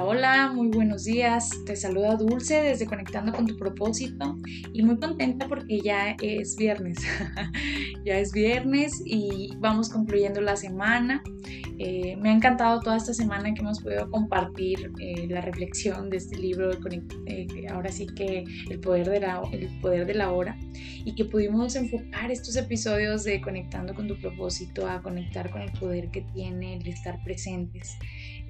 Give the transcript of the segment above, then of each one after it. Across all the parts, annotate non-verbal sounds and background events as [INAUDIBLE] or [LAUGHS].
Hola, muy buenos días. Te saluda Dulce desde Conectando con tu propósito y muy contenta porque ya es viernes. [LAUGHS] ya es viernes y vamos concluyendo la semana. Eh, me ha encantado toda esta semana que hemos podido compartir eh, la reflexión de este libro, eh, ahora sí que el poder, de la, el poder de la hora, y que pudimos enfocar estos episodios de Conectando con tu propósito a conectar con el poder que tiene el estar presentes.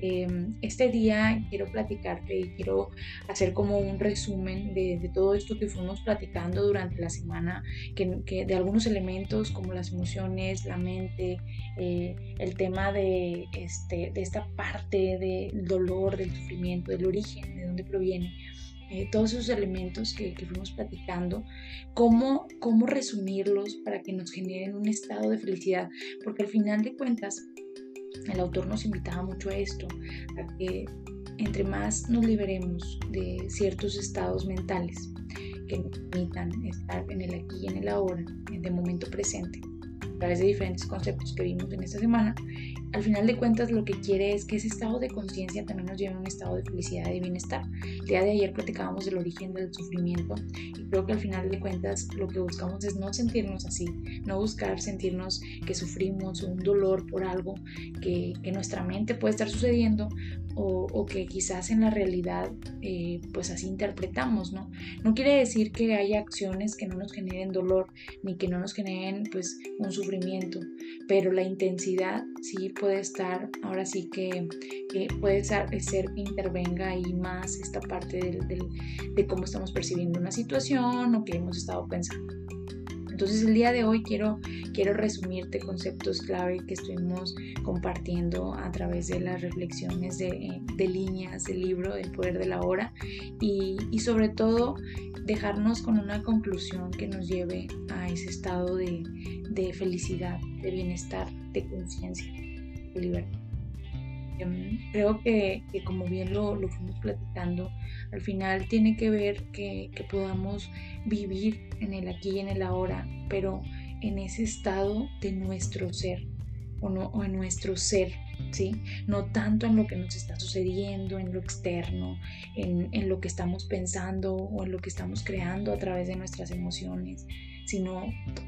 Em, este día quiero platicarte y quiero hacer como un resumen de, todo esto que fuimos platicando durante la semana, que, de algunos elementos como las emociones, la mente, eh, el tema de, este, de esta parte del dolor, del sufrimiento, del origen, de dónde proviene. Eh, todos esos elementos que, que, fuimos platicando, cómo, cómo resumirlos para que nos generen un estado de felicidad, porque al final de cuentas el autor nos invitaba mucho a esto, a que entre más nos liberemos de ciertos estados mentales que nos permitan estar en el aquí y en el ahora, en el momento presente, a través de diferentes conceptos que vimos en esta semana, al final de cuentas lo que quiere es que ese estado de conciencia también nos lleve a un estado de felicidad y bienestar. El día de ayer platicábamos del origen del sufrimiento y creo que al final de cuentas lo que buscamos es no sentirnos así, no buscar sentirnos que sufrimos un dolor por algo que, que nuestra mente puede estar sucediendo o, que quizás en la realidad eh, pues así interpretamos, ¿no? No quiere decir que haya acciones que no nos generen dolor ni que no nos generen pues un sufrimiento, pero la intensidad sí puede estar, ahora sí que puede ser, que intervenga ahí más esta parte de cómo estamos percibiendo una situación o que hemos estado pensando. Entonces el día de hoy quiero, quiero resumirte conceptos clave que estuvimos compartiendo a través de las reflexiones de, líneas del libro El Poder de la Hora y, sobre todo dejarnos con una conclusión que nos lleve a ese estado de, felicidad, de bienestar, de conciencia, de libertad. Em, creo que, como bien lo, lo fuimos platicando, al final tiene que ver que, podamos vivir en el aquí y en el ahora, pero en ese estado de nuestro ser o, no, o en nuestro ser, ¿sí? No tanto en lo que nos está sucediendo, en lo externo, en, en, lo que estamos pensando o en lo que estamos creando a través de nuestras emociones, sino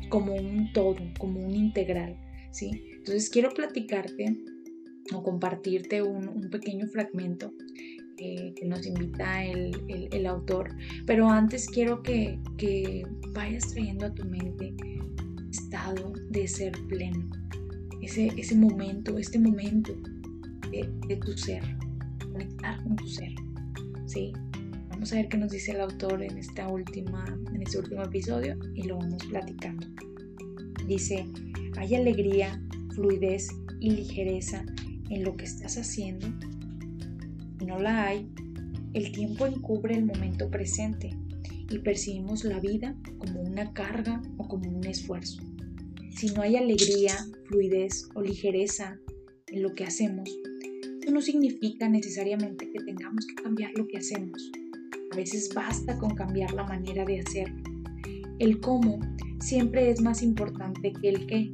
como un todo, como un integral, ¿sí? Entonces quiero platicarte o compartirte un, pequeño fragmento que nos invita el, autor. Pero antes quiero que, vayas trayendo a tu mente estado de ser pleno, ese, ese momento, este momento de, tu ser, conectar con tu ser. ¿sí? Vamos a ver qué nos dice el autor en, esta última, en este último episodio y lo vamos platicando. Dice, hay alegría, fluidez y ligereza en lo que estás haciendo si no la hay, el tiempo encubre el momento presente y percibimos la vida como una carga o como un esfuerzo. Si no hay alegría, fluidez o ligereza en lo que hacemos, eso no significa necesariamente que tengamos que cambiar lo que hacemos. A veces basta con cambiar la manera de hacerlo. El cómo siempre es más importante que el qué.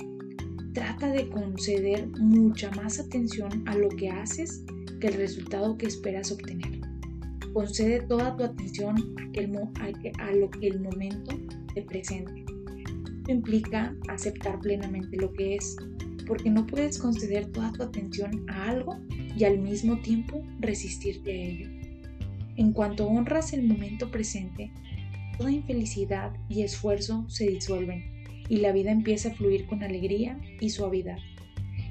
Trata de conceder mucha más atención a lo que haces que el resultado que esperas obtener. Concede toda tu atención a, lo que el momento te presente. Esto implica aceptar plenamente lo que es, porque no puedes conceder toda tu atención a algo y al mismo tiempo resistirte a ello. En cuanto honras el momento presente, toda infelicidad y esfuerzo se disuelven y la vida empieza a fluir con alegría y suavidad.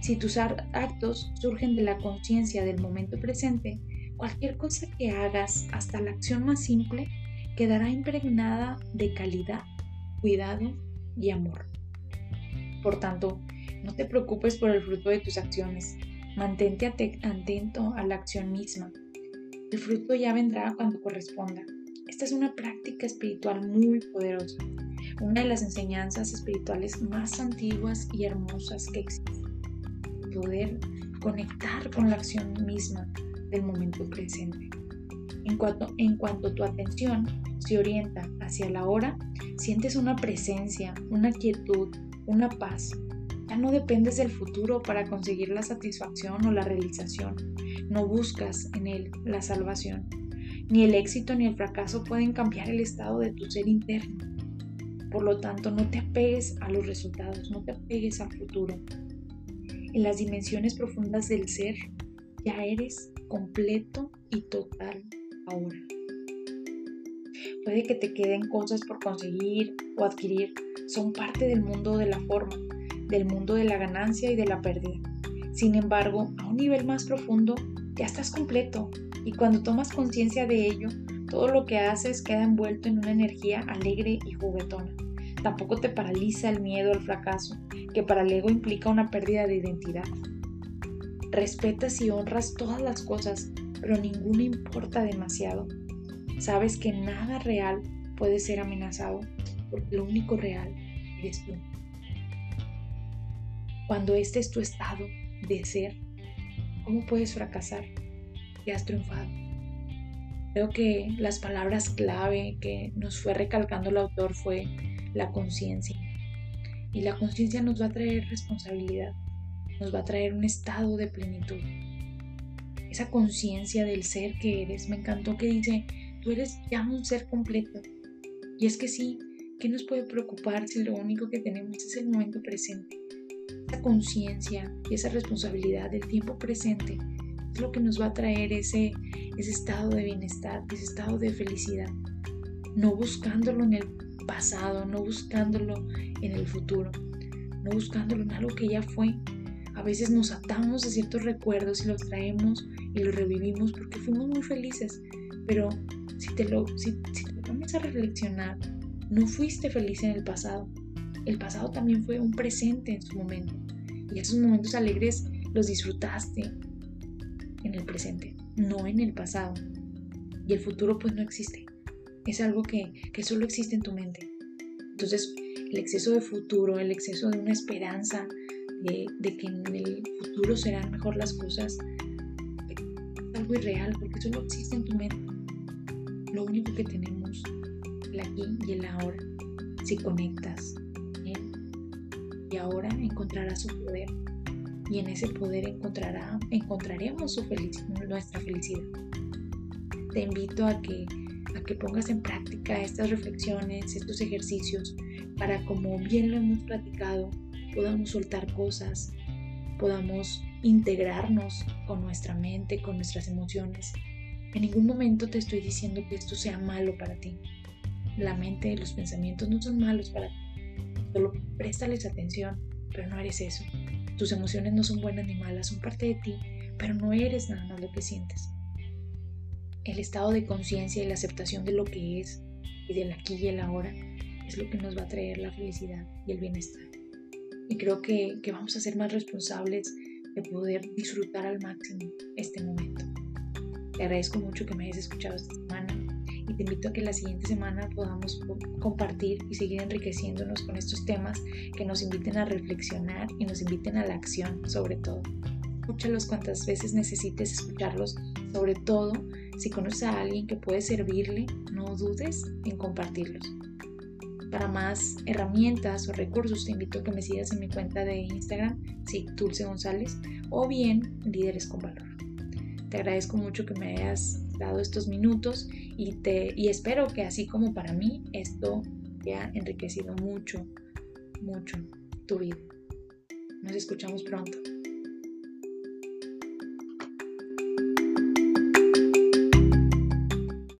Si tus actos surgen de la conciencia del momento presente, cualquier cosa que hagas, hasta la acción más simple, quedará impregnada de calidad, cuidado y amor. Por tanto, no te preocupes por el fruto de tus acciones, mantente atento a la acción misma. El fruto ya vendrá cuando corresponda. Esta es una práctica espiritual muy poderosa, una de las enseñanzas espirituales más antiguas y hermosas que existen poder conectar con la acción misma del momento presente. En cuanto, en cuanto tu atención se orienta hacia la hora, sientes una presencia, una quietud, una paz. Ya no dependes del futuro para conseguir la satisfacción o la realización. No buscas en él la salvación. Ni el éxito ni el fracaso pueden cambiar el estado de tu ser interno. Por lo tanto, no te apegues a los resultados, no te apegues al futuro. En las dimensiones profundas del ser, ya eres completo y total ahora. Puede que te queden cosas por conseguir o adquirir, son parte del mundo de la forma, del mundo de la ganancia y de la pérdida. Sin embargo, a un nivel más profundo, ya estás completo y cuando tomas conciencia de ello, todo lo que haces queda envuelto en una energía alegre y juguetona. Tampoco te paraliza el miedo al fracaso, que para el ego implica una pérdida de identidad. Respetas y honras todas las cosas, pero ninguna importa demasiado. Sabes que nada real puede ser amenazado, porque lo único real eres tú. Cuando este es tu estado de ser, ¿cómo puedes fracasar? Ya has triunfado. Creo que las palabras clave que nos fue recalcando el autor fue la conciencia. Y la conciencia nos va a traer responsabilidad, nos va a traer un estado de plenitud. Esa conciencia del ser que eres, me encantó que dice, tú eres ya un ser completo. Y es que sí, ¿qué nos puede preocupar si lo único que tenemos es el momento presente? Esa conciencia y esa responsabilidad del tiempo presente es lo que nos va a traer ese, ese estado de bienestar, ese estado de felicidad. No buscándolo en el pasado, no buscándolo en el futuro, no buscándolo en algo que ya fue. A veces nos atamos a ciertos recuerdos y los traemos y los revivimos porque fuimos muy felices, pero si te lo, si, si te pones a reflexionar, no fuiste feliz en el pasado, el pasado también fue un presente en su momento. Y esos momentos alegres los disfrutaste en el presente, no en el pasado. Y el futuro pues no existe. Es algo que, solo existe en tu mente. Entonces, el exceso de futuro, el exceso de una esperanza de, de que en el futuro serán mejor las cosas, es algo irreal porque solo existe en tu mente. Lo único que tenemos, el aquí y el ahora, si conectas y ahora encontrará su poder y en ese poder encontrará, encontraremos su nuestra felicidad. Te invito a que, a que pongas en práctica estas reflexiones, estos ejercicios, para como bien lo hemos platicado, podamos soltar cosas, podamos integrarnos con nuestra mente, con nuestras emociones. En ningún momento te estoy diciendo que esto sea malo para ti. La mente los pensamientos no son malos para ti Solo préstales atención, pero no eres eso. Tus emociones no son buenas ni malas, son parte de ti, pero no eres nada más lo que sientes. El estado de conciencia y la aceptación de lo que es y del aquí y el ahora es lo que nos va a traer la felicidad y el bienestar. Y creo que, vamos a ser más responsables de poder disfrutar al máximo este momento. Te agradezco mucho que me hayas escuchado esta semana te invito a que la siguiente semana podamos compartir y seguir enriqueciéndonos con estos temas que nos inviten a reflexionar y nos inviten a la acción sobre todo. Escúchalos cuantas veces necesites escucharlos, sobre todo si conoces a alguien que puede servirle, no dudes en compartirlos. Para más herramientas o recursos te invito a que me sigas en mi cuenta de Instagram, sí, Dulce González, o bien Líderes con Valor. Te agradezco mucho que me hayas dado estos minutos y, te, y espero que así como para mí esto te ha enriquecido mucho, mucho tu vida. Nos escuchamos pronto.